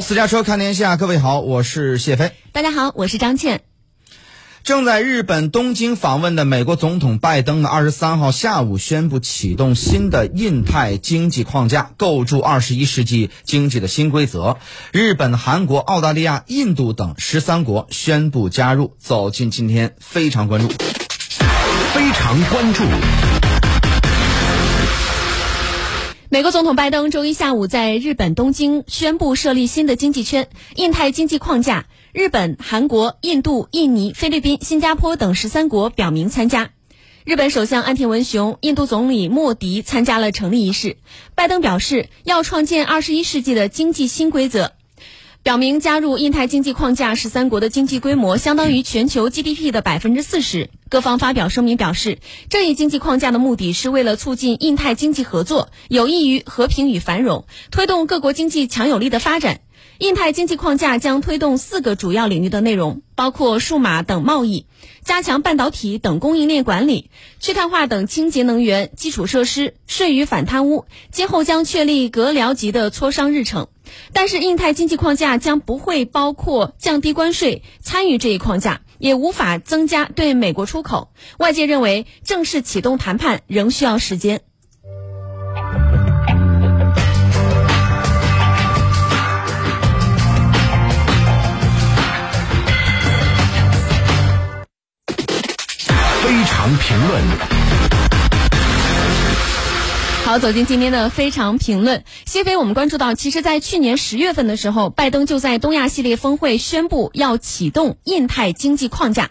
私家车看天下，各位好，我是谢飞。大家好，我是张倩。正在日本东京访问的美国总统拜登呢，二十三号下午宣布启动新的印太经济框架，构筑二十一世纪经济的新规则。日本、韩国、澳大利亚、印度等十三国宣布加入。走进今天非常关注，非常关注。美国总统拜登周一下午在日本东京宣布设立新的经济圈——印太经济框架。日本、韩国、印度、印尼、菲律宾、新加坡等十三国表明参加。日本首相安田文雄、印度总理莫迪参加了成立仪式。拜登表示，要创建二十一世纪的经济新规则。表明加入印太经济框架，十三国的经济规模相当于全球 GDP 的百分之四十。各方发表声明表示，这一经济框架的目的是为了促进印太经济合作，有益于和平与繁荣，推动各国经济强有力的发展。印太经济框架将推动四个主要领域的内容，包括数码等贸易，加强半导体等供应链管理，去碳化等清洁能源基础设施，税与反贪污。今后将确立阁僚级的磋商日程。但是，印太经济框架将不会包括降低关税，参与这一框架也无法增加对美国出口。外界认为，正式启动谈判仍需要时间。非常评论。好，走进今天的非常评论。谢飞，我们关注到，其实，在去年十月份的时候，拜登就在东亚系列峰会宣布要启动印太经济框架。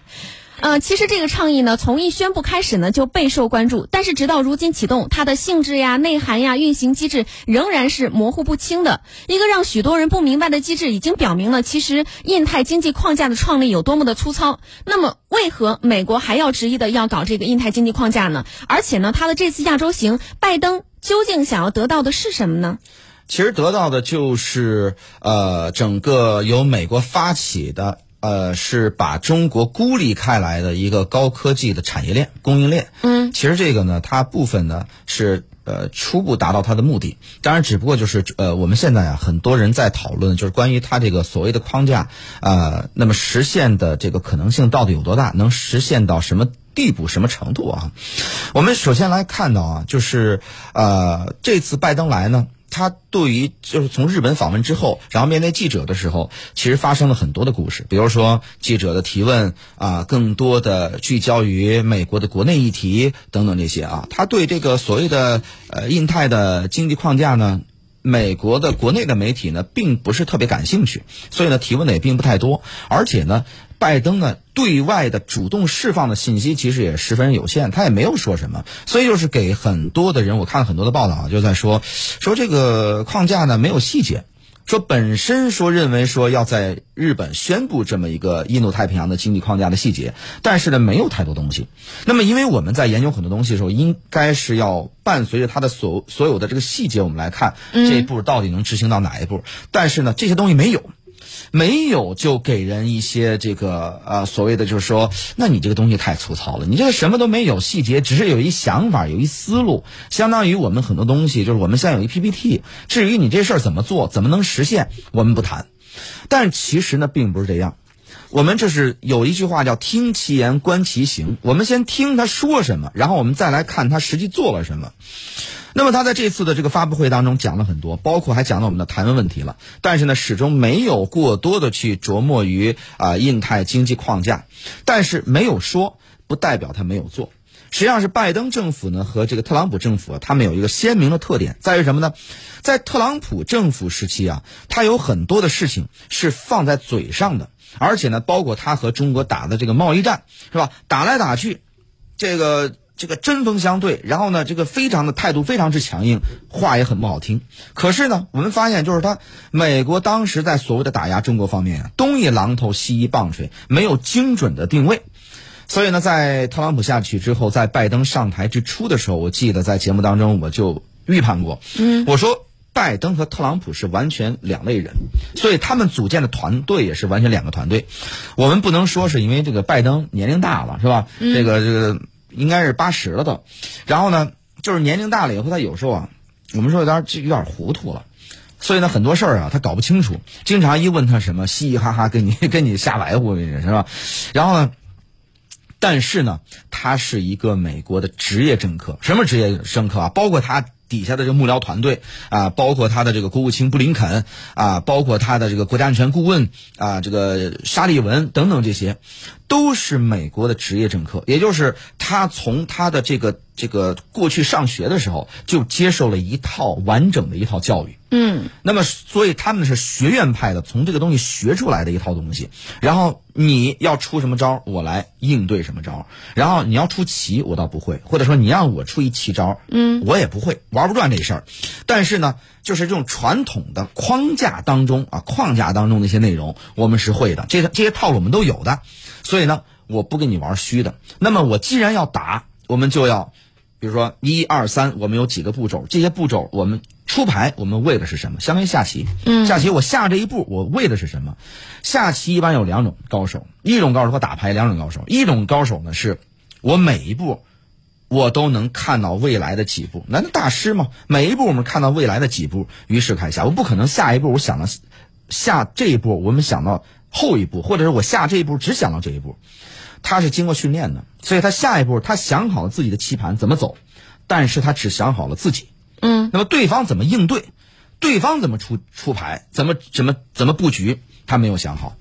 呃，其实这个倡议呢，从一宣布开始呢，就备受关注。但是直到如今启动，它的性质呀、内涵呀、运行机制仍然是模糊不清的。一个让许多人不明白的机制，已经表明了其实印太经济框架的创立有多么的粗糙。那么，为何美国还要执意的要搞这个印太经济框架呢？而且呢，他的这次亚洲行，拜登究竟想要得到的是什么呢？其实得到的就是呃，整个由美国发起的。呃，是把中国孤立开来的一个高科技的产业链供应链。嗯，其实这个呢，它部分呢是呃初步达到它的目的。当然，只不过就是呃我们现在啊，很多人在讨论，就是关于它这个所谓的框架啊，那么实现的这个可能性到底有多大，能实现到什么地步、什么程度啊？我们首先来看到啊，就是呃这次拜登来呢。他对于就是从日本访问之后，然后面对记者的时候，其实发生了很多的故事。比如说记者的提问啊，更多的聚焦于美国的国内议题等等这些啊。他对这个所谓的呃印太的经济框架呢，美国的国内的媒体呢，并不是特别感兴趣，所以呢提问的也并不太多，而且呢。拜登呢，对外的主动释放的信息其实也十分有限，他也没有说什么，所以就是给很多的人，我看了很多的报道，就在说，说这个框架呢没有细节，说本身说认为说要在日本宣布这么一个印度太平洋的经济框架的细节，但是呢没有太多东西。那么因为我们在研究很多东西的时候，应该是要伴随着它的所所有的这个细节，我们来看这一步到底能执行到哪一步。但是呢这些东西没有。没有就给人一些这个呃所谓的就是说，那你这个东西太粗糙了，你这个什么都没有，细节只是有一想法，有一思路，相当于我们很多东西就是我们现在有一 PPT，至于你这事儿怎么做，怎么能实现，我们不谈。但其实呢，并不是这样，我们这是有一句话叫听其言观其行，我们先听他说什么，然后我们再来看他实际做了什么。那么他在这次的这个发布会当中讲了很多，包括还讲到我们的台湾问题了，但是呢，始终没有过多的去琢磨于啊印太经济框架，但是没有说不代表他没有做。实际上是拜登政府呢和这个特朗普政府啊，他们有一个鲜明的特点，在于什么呢？在特朗普政府时期啊，他有很多的事情是放在嘴上的，而且呢，包括他和中国打的这个贸易战，是吧？打来打去，这个。这个针锋相对，然后呢，这个非常的态度非常之强硬，话也很不好听。可是呢，我们发现就是他美国当时在所谓的打压中国方面啊，东一榔头西一棒槌，没有精准的定位。所以呢，在特朗普下去之后，在拜登上台之初的时候，我记得在节目当中我就预判过，嗯，我说拜登和特朗普是完全两类人，所以他们组建的团队也是完全两个团队。我们不能说是因为这个拜登年龄大了，是吧？这个这个。应该是八十了都，然后呢，就是年龄大了以后，他有时候啊，我们说有点就有点糊涂了。所以呢，很多事儿啊，他搞不清楚，经常一问他什么，嘻嘻哈哈跟你 跟你瞎白活，是吧？然后呢，但是呢，他是一个美国的职业政客，什么职业政客啊？包括他底下的这个幕僚团队啊，包括他的这个国务卿布林肯啊，包括他的这个国家安全顾问啊，这个沙利文等等这些，都是美国的职业政客，也就是他从他的这个这个过去上学的时候就接受了一套完整的一套教育。嗯，那么，所以他们是学院派的，从这个东西学出来的一套东西。然后你要出什么招，我来应对什么招。然后你要出奇，我倒不会，或者说你让我出一奇招，嗯，我也不会，玩不转这事儿。但是呢，就是这种传统的框架当中啊，框架当中的一些内容，我们是会的，这这些套路我们都有的。所以呢，我不跟你玩虚的。那么我既然要打，我们就要，比如说一二三，我们有几个步骤，这些步骤我们。出牌，我们为的是什么？相当于下棋。嗯，下棋我下这一步，我为的是什么？下棋一般有两种高手，一种高手和打牌两种高手。一种高手呢，是我每一步我都能看到未来的几步，难道大师吗？每一步我们看到未来的几步，于是开下。我不可能下一步我想到下这一步，我们想到后一步，或者是我下这一步只想到这一步。他是经过训练的，所以他下一步他想好了自己的棋盘怎么走，但是他只想好了自己。嗯，那么对方怎么应对，对方怎么出出牌，怎么怎么怎么布局，他没有想好，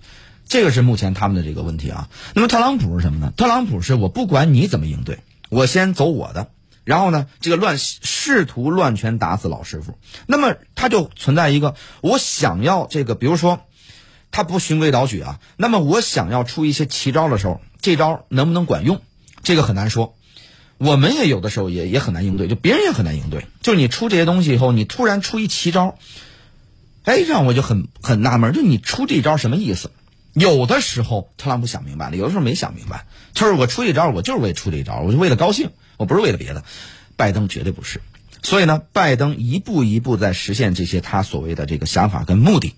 这个是目前他们的这个问题啊。那么特朗普是什么呢？特朗普是我不管你怎么应对，我先走我的，然后呢，这个乱试图乱拳打死老师傅。那么他就存在一个，我想要这个，比如说他不循规蹈矩啊，那么我想要出一些奇招的时候，这招能不能管用，这个很难说。我们也有的时候也也很难应对，就别人也很难应对。就是你出这些东西以后，你突然出一奇招，哎，让我就很很纳闷，就你出这招什么意思？有的时候特朗普想明白了，有的时候没想明白。就是我出一招，我就是为出这一招，我就为了高兴，我不是为了别的。拜登绝对不是。所以呢，拜登一步一步在实现这些他所谓的这个想法跟目的，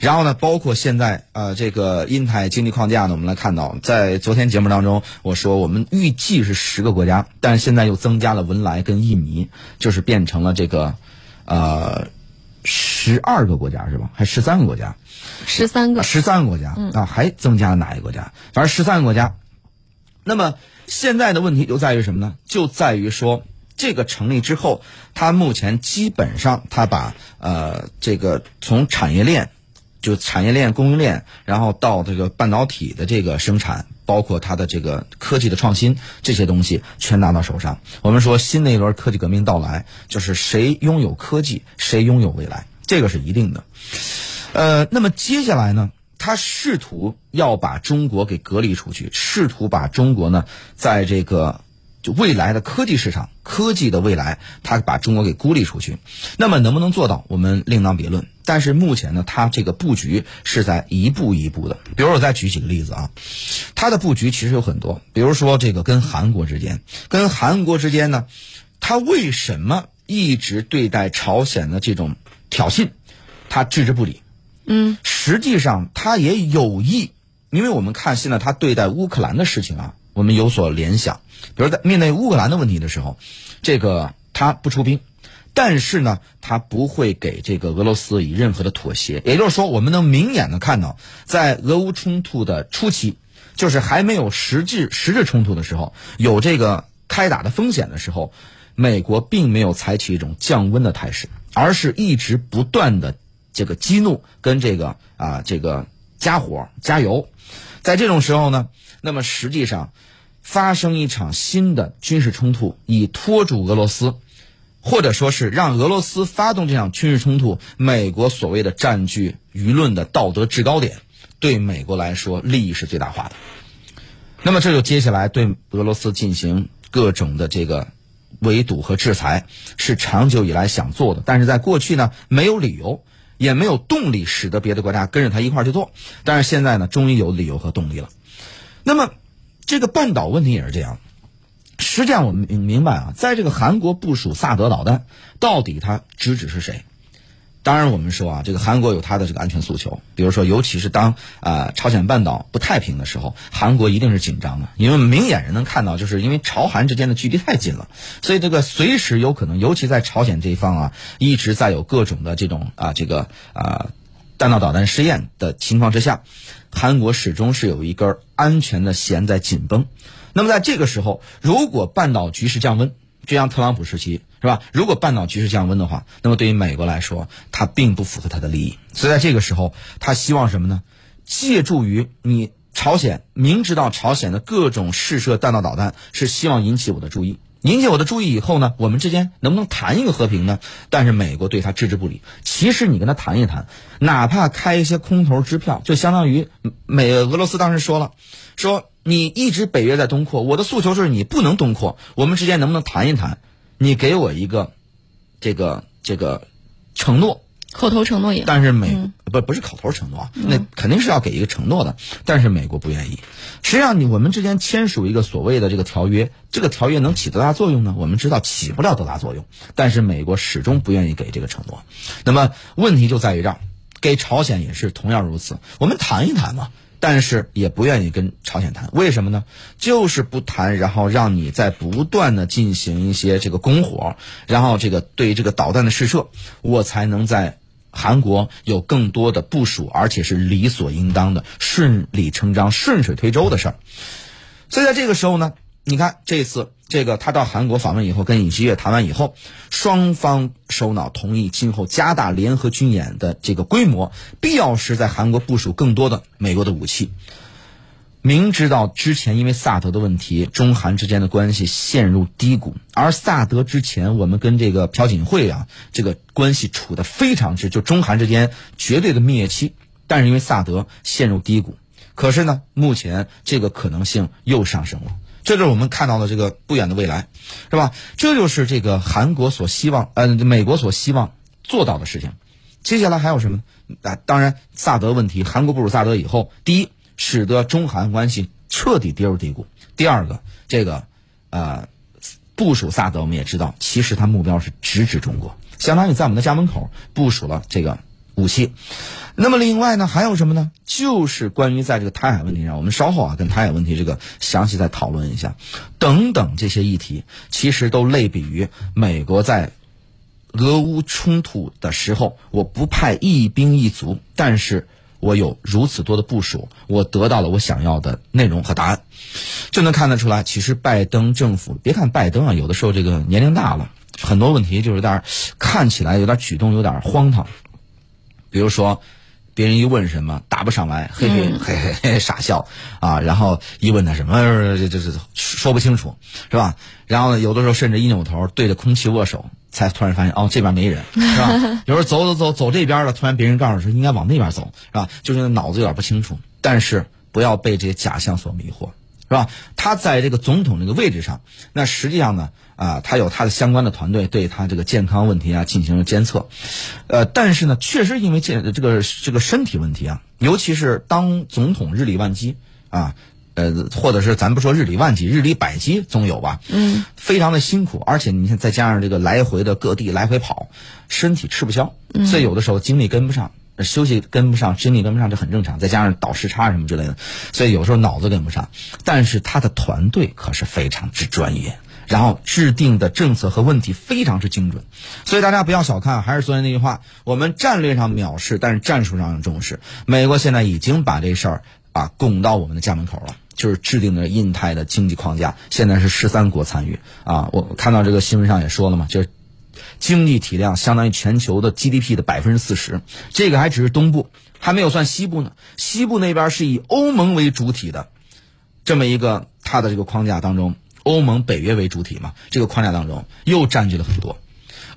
然后呢，包括现在呃这个印太经济框架呢，我们来看到，在昨天节目当中我说我们预计是十个国家，但是现在又增加了文莱跟印尼，就是变成了这个呃十二个国家是吧？还十三个国家？十三个？十三个国家啊？还增加了哪一个国家？反正十三个国家。那么现在的问题就在于什么呢？就在于说。这个成立之后，它目前基本上，它把呃这个从产业链，就产业链、供应链，然后到这个半导体的这个生产，包括它的这个科技的创新，这些东西全拿到手上。我们说新的一轮科技革命到来，就是谁拥有科技，谁拥有未来，这个是一定的。呃，那么接下来呢，他试图要把中国给隔离出去，试图把中国呢，在这个。就未来的科技市场，科技的未来，他把中国给孤立出去，那么能不能做到，我们另当别论。但是目前呢，他这个布局是在一步一步的。比如我再举几个例子啊，他的布局其实有很多，比如说这个跟韩国之间，跟韩国之间呢，他为什么一直对待朝鲜的这种挑衅，他置之不理？嗯，实际上他也有意，因为我们看现在他对待乌克兰的事情啊。我们有所联想，比如在面对乌克兰的问题的时候，这个他不出兵，但是呢，他不会给这个俄罗斯以任何的妥协。也就是说，我们能明眼的看到，在俄乌冲突的初期，就是还没有实质实质冲突的时候，有这个开打的风险的时候，美国并没有采取一种降温的态势，而是一直不断的这个激怒跟这个啊这个加火加油，在这种时候呢。那么实际上，发生一场新的军事冲突，以拖住俄罗斯，或者说是让俄罗斯发动这场军事冲突，美国所谓的占据舆论的道德制高点，对美国来说利益是最大化的。那么这就接下来对俄罗斯进行各种的这个围堵和制裁，是长久以来想做的，但是在过去呢没有理由，也没有动力使得别的国家跟着他一块去做，但是现在呢终于有理由和动力了。那么，这个半岛问题也是这样。实际上，我们明明白啊，在这个韩国部署萨德导弹，到底它直指是谁？当然，我们说啊，这个韩国有它的这个安全诉求，比如说，尤其是当啊、朝鲜半岛不太平的时候，韩国一定是紧张的，因为明眼人能看到，就是因为朝韩之间的距离太近了，所以这个随时有可能，尤其在朝鲜这一方啊，一直在有各种的这种啊这个啊弹道导弹试验的情况之下，韩国始终是有一根安全的弦在紧绷。那么在这个时候，如果半岛局势降温，就像特朗普时期是吧？如果半岛局势降温的话，那么对于美国来说，它并不符合它的利益。所以在这个时候，他希望什么呢？借助于你朝鲜明知道朝鲜的各种试射弹道导弹是希望引起我的注意，引起我的注意以后呢，我们之间能不能谈一个和平呢？但是美国对他置之不理。其实你跟他谈一谈，哪怕开一些空头支票，就相当于美俄罗斯当时说了，说你一直北约在东扩，我的诉求就是你不能东扩，我们之间能不能谈一谈？你给我一个这个这个承诺。口头承诺也。但是美、不不是口头承诺啊，那肯定是要给一个承诺的。但是美国不愿意。实际上，你我们之间签署一个所谓的这个条约，这个条约能起多大作用呢？我们知道起不了多大作用。但是美国始终不愿意给这个承诺。那么问题就在于这儿，给朝鲜也是同样如此。我们谈一谈嘛。但是也不愿意跟朝鲜谈，为什么呢？就是不谈，然后让你在不断的进行一些这个拱火，然后这个对这个导弹的试射，我才能在韩国有更多的部署，而且是理所应当的、顺理成章、顺水推舟的事儿。所以在这个时候呢，你看这次这个他到韩国访问以后，跟尹锡悦谈完以后，双方首脑同意今后加大联合军演的这个规模，必要时在韩国部署更多的美国的武器。明知道之前因为萨德的问题，中韩之间的关系陷入低谷，而萨德之前我们跟这个朴槿惠啊，这个关系处得非常之，就中韩之间绝对的蜜月期。但是因为萨德陷入低谷，可是呢，目前这个可能性又上升了。这就是我们看到的这个不远的未来，是吧？这就是这个韩国所希望，呃，美国所希望做到的事情。接下来还有什么？啊，当然，萨德问题，韩国部署萨德以后，第一，使得中韩关系彻底跌入低谷；第二个，这个，呃，部署萨德，我们也知道，其实它目标是直指中国，相当于在我们的家门口部署了这个武器。那么另外呢，还有什么呢？就是关于在这个台海问题上，我们稍后啊跟台海问题这个详细再讨论一下，等等这些议题，其实都类比于美国在俄乌冲突的时候，我不派一兵一卒，但是我有如此多的部署，我得到了我想要的内容和答案，就能看得出来，其实拜登政府，别看拜登啊，有的时候这个年龄大了，很多问题就是有点看起来有点举动有点荒唐，比如说。别人一问什么答不上来，嘿嘿嘿嘿嘿傻笑啊，然后一问他什么，这这这说不清楚，是吧？然后呢，有的时候甚至一扭头对着空气握手，才突然发现哦这边没人，是吧？有时候走走走走这边了，突然别人告诉说应该往那边走，是吧？就是脑子有点不清楚。但是不要被这些假象所迷惑，是吧？他在这个总统这个位置上，那实际上呢？啊，他有他的相关的团队对他这个健康问题啊进行了监测，呃，但是呢，确实因为这这个这个身体问题啊，尤其是当总统日理万机啊，呃，或者是咱不说日理万机，日理百机总有吧，嗯，非常的辛苦，而且你看再加上这个来回的各地来回跑，身体吃不消，所以有的时候精力跟不上，休息跟不上，精力跟不上这很正常，再加上倒时差什么之类的，所以有时候脑子跟不上，但是他的团队可是非常之专业。然后制定的政策和问题非常之精准，所以大家不要小看。还是昨天那句话，我们战略上藐视，但是战术上重视。美国现在已经把这事儿啊拱到我们的家门口了，就是制定的印太的经济框架，现在是十三国参与啊。我看到这个新闻上也说了嘛，就是经济体量相当于全球的 GDP 的百分之四十，这个还只是东部，还没有算西部呢。西部那边是以欧盟为主体的这么一个它的这个框架当中。欧盟、北约为主体嘛，这个框架当中又占据了很多。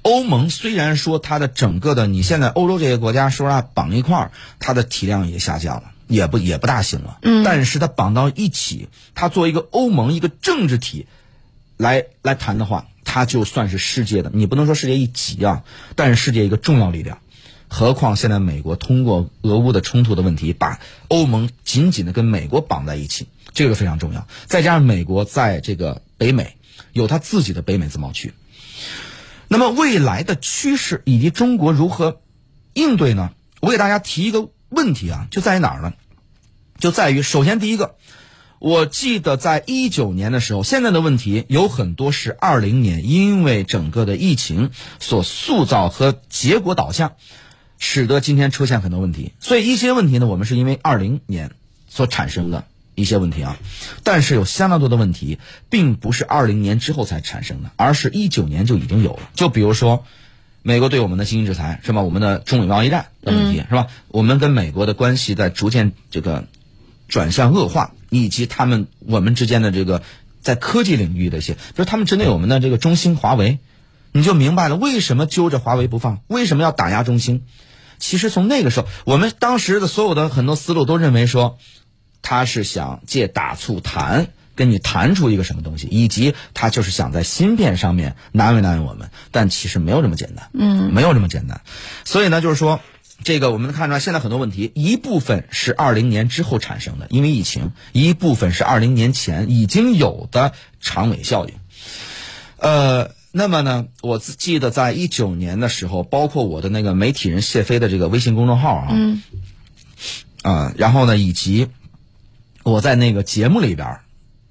欧盟虽然说它的整个的，你现在欧洲这些国家说实话绑一块儿，它的体量也下降了，也不也不大行了。嗯。但是它绑到一起，它作为一个欧盟一个政治体来来谈的话，它就算是世界的，你不能说世界一极啊，但是世界一个重要力量。何况现在美国通过俄乌的冲突的问题，把欧盟紧紧的跟美国绑在一起。这个非常重要，再加上美国在这个北美有它自己的北美自贸区，那么未来的趋势以及中国如何应对呢？我给大家提一个问题啊，就在于哪儿呢？就在于首先第一个，我记得在一九年的时候，现在的问题有很多是二零年因为整个的疫情所塑造和结果导向，使得今天出现很多问题。所以一些问题呢，我们是因为二零年所产生的一些问题啊，但是有相当多的问题，并不是二零年之后才产生的，而是一九年就已经有了。就比如说。美国对我们的经济制裁是吧？我们的中美贸易战的问题是吧？我们跟美国的关系在逐渐这个转向恶化，以及他们我们之间的这个在科技领域的一些，就是他们针对我们的这个中兴、华为，你就明白了为什么揪着华为不放，为什么要打压中兴。其实从那个时候，我们当时的所有的很多思路都认为说，他是想借打促谈。跟你谈出一个什么东西，以及他就是想在芯片上面难为难为我们，但其实没有这么简单，嗯，没有这么简单。所以呢，就是说，这个我们能看出来，现在很多问题，一部分是二零年之后产生的，因为疫情；一部分是二零年前已经有的长尾效应。呃，那么呢，我记得在一九年的时候，包括我的那个媒体人谢飞的这个微信公众号啊，嗯，啊，然后呢，以及我在那个节目里边。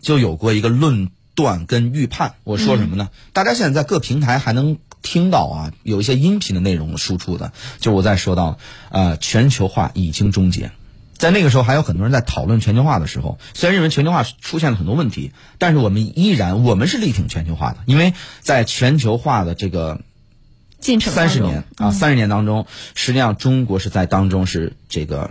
就有过一个论断跟预判，我说什么呢？大家现在在各平台还能听到啊，有一些音频的内容输出的，就我在说到，呃，全球化已经终结，在那个时候还有很多人在讨论全球化的时候，虽然认为全球化出现了很多问题，但是我们依然我们是力挺全球化的，因为在全球化的这个进程三十年啊，三十年当中，实际上中国是在当中是这个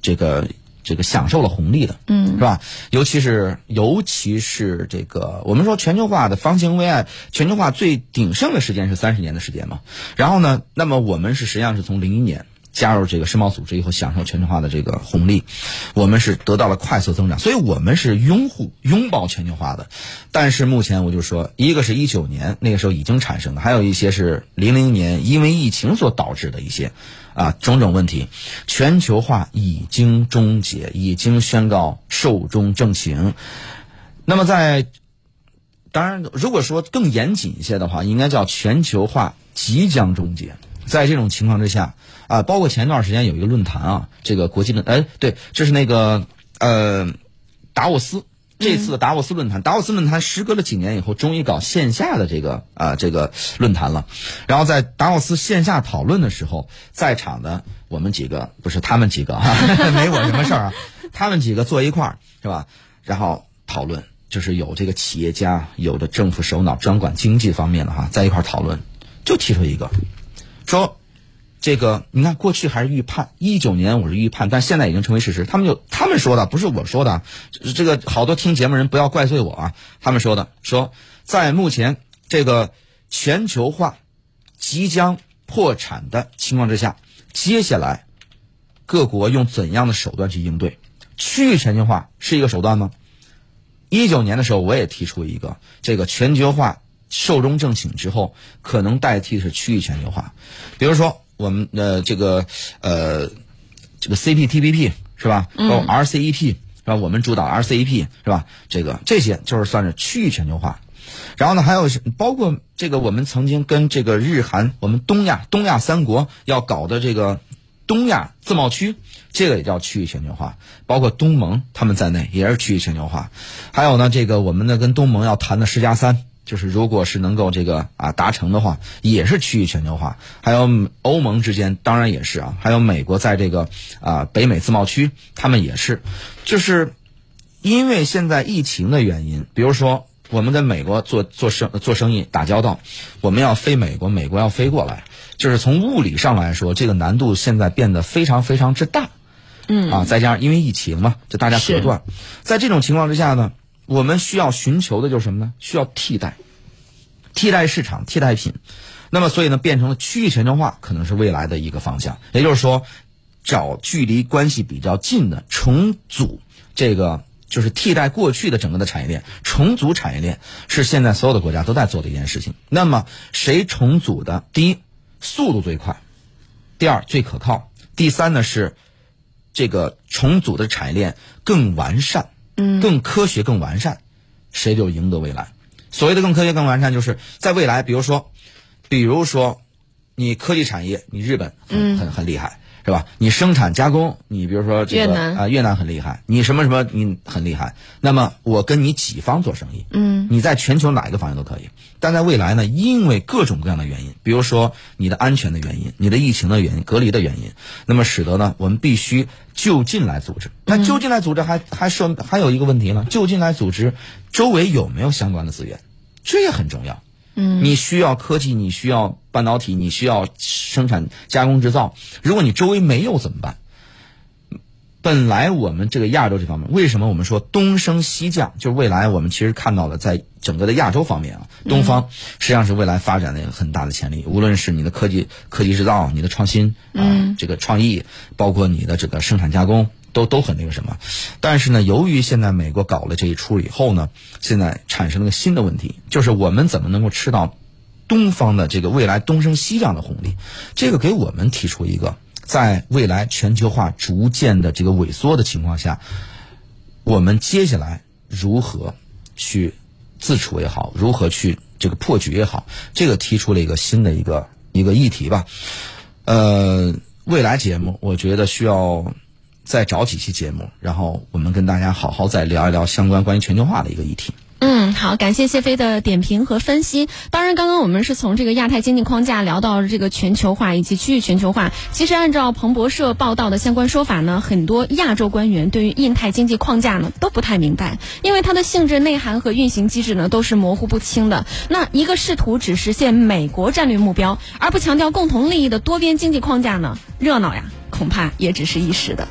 这个。这个享受了红利的，嗯，是吧？尤其是尤其是这个，我们说全球化的方兴未艾，全球化最鼎盛的时间是三十年的时间嘛。然后呢，那么我们是实际上是从零一年加入这个世贸组织以后，享受全球化的这个红利，我们是得到了快速增长，所以我们是拥护拥抱全球化的。但是目前我就说，一个是一九年那个时候已经产生的，还有一些是零零年因为疫情所导致的一些。啊，种种问题，全球化已经终结，已经宣告寿终正寝。那么，在当然，如果说更严谨一些的话，应该叫全球化即将终结。在这种情况之下，啊，包括前一段时间有一个论坛啊，这个国际论，哎，对，这是那个呃，达沃斯。这次的达沃斯论坛，达沃斯论坛时隔了几年以后，终于搞线下的这个啊这个论坛了。然后在达沃斯线下讨论的时候，在场的我们几个不是他们几个哈，没我什么事儿啊。他们几个坐一块儿是吧？然后讨论，就是有这个企业家，有的政府首脑，专管经济方面的哈，在一块儿讨论，就提出一个，说。这个你看，过去还是预判，一九年我是预判，但现在已经成为事实。他们就他们说的，不是我说的。这个好多听节目人不要怪罪我啊。他们说的，说在目前这个全球化即将破产的情况之下，接下来各国用怎样的手段去应对？区域全球化是一个手段吗？一九年的时候，我也提出一个，这个全球化寿终正寝之后，可能代替的是区域全球化，比如说。我们的这个呃，这个 CPTPP 是吧？包括 RCEP 是吧？我们主导 RCEP 是吧？这个这些就是算是区域全球化。然后呢，还有包括这个我们曾经跟这个日韩，我们东亚东亚三国要搞的这个东亚自贸区，这个也叫区域全球化。包括东盟他们在内也是区域全球化。还有呢，这个我们呢跟东盟要谈的十加三。就是如果是能够这个啊达成的话，也是区域全球化。还有欧盟之间当然也是啊，还有美国在这个啊北美自贸区，他们也是。就是因为现在疫情的原因，比如说我们在美国做做生做生意打交道，我们要飞美国，美国要飞过来，就是从物理上来说，这个难度现在变得非常非常之大。嗯啊，再加上因为疫情嘛，就大家隔断，在这种情况之下呢。我们需要寻求的就是什么呢？需要替代，替代市场、替代品。那么，所以呢，变成了区域全球化，可能是未来的一个方向。也就是说，找距离关系比较近的，重组这个就是替代过去的整个的产业链，重组产业链是现在所有的国家都在做的一件事情。那么，谁重组的？第一，速度最快；第二，最可靠；第三呢是这个重组的产业链更完善。嗯，更科学、更完善，谁就赢得未来。所谓的更科学、更完善，就是在未来，比如说，比如说，你科技产业，你日本很很很厉害。是吧？你生产加工，你比如说这个啊，越南很厉害，你什么什么你很厉害。那么我跟你几方做生意，嗯，你在全球哪一个方向都可以。但在未来呢，因为各种各样的原因，比如说你的安全的原因、你的疫情的原因、隔离的原因，那么使得呢，我们必须就近来组织。那就近来组织还还涉还有一个问题呢，就近来组织周围有没有相关的资源，这也很重要。嗯，你需要科技，你需要半导体，你需要生产加工制造。如果你周围没有怎么办？本来我们这个亚洲这方面，为什么我们说东升西降？就是未来我们其实看到了，在整个的亚洲方面啊，东方实际上是未来发展的很大的潜力。无论是你的科技、科技制造、你的创新啊，这个创意，包括你的这个生产加工。都都很那个什么，但是呢，由于现在美国搞了这一出以后呢，现在产生了个新的问题，就是我们怎么能够吃到东方的这个未来东升西降的红利？这个给我们提出一个，在未来全球化逐渐的这个萎缩的情况下，我们接下来如何去自处也好，如何去这个破局也好，这个提出了一个新的一个一个议题吧。呃，未来节目我觉得需要。再找几期节目，然后我们跟大家好好再聊一聊相关关于全球化的一个议题。嗯，好，感谢谢飞的点评和分析。当然，刚刚我们是从这个亚太经济框架聊到了这个全球化以及区域全球化。其实，按照彭博社报道的相关说法呢，很多亚洲官员对于印太经济框架呢都不太明白，因为它的性质、内涵和运行机制呢都是模糊不清的。那一个试图只实现美国战略目标而不强调共同利益的多边经济框架呢，热闹呀，恐怕也只是一时的。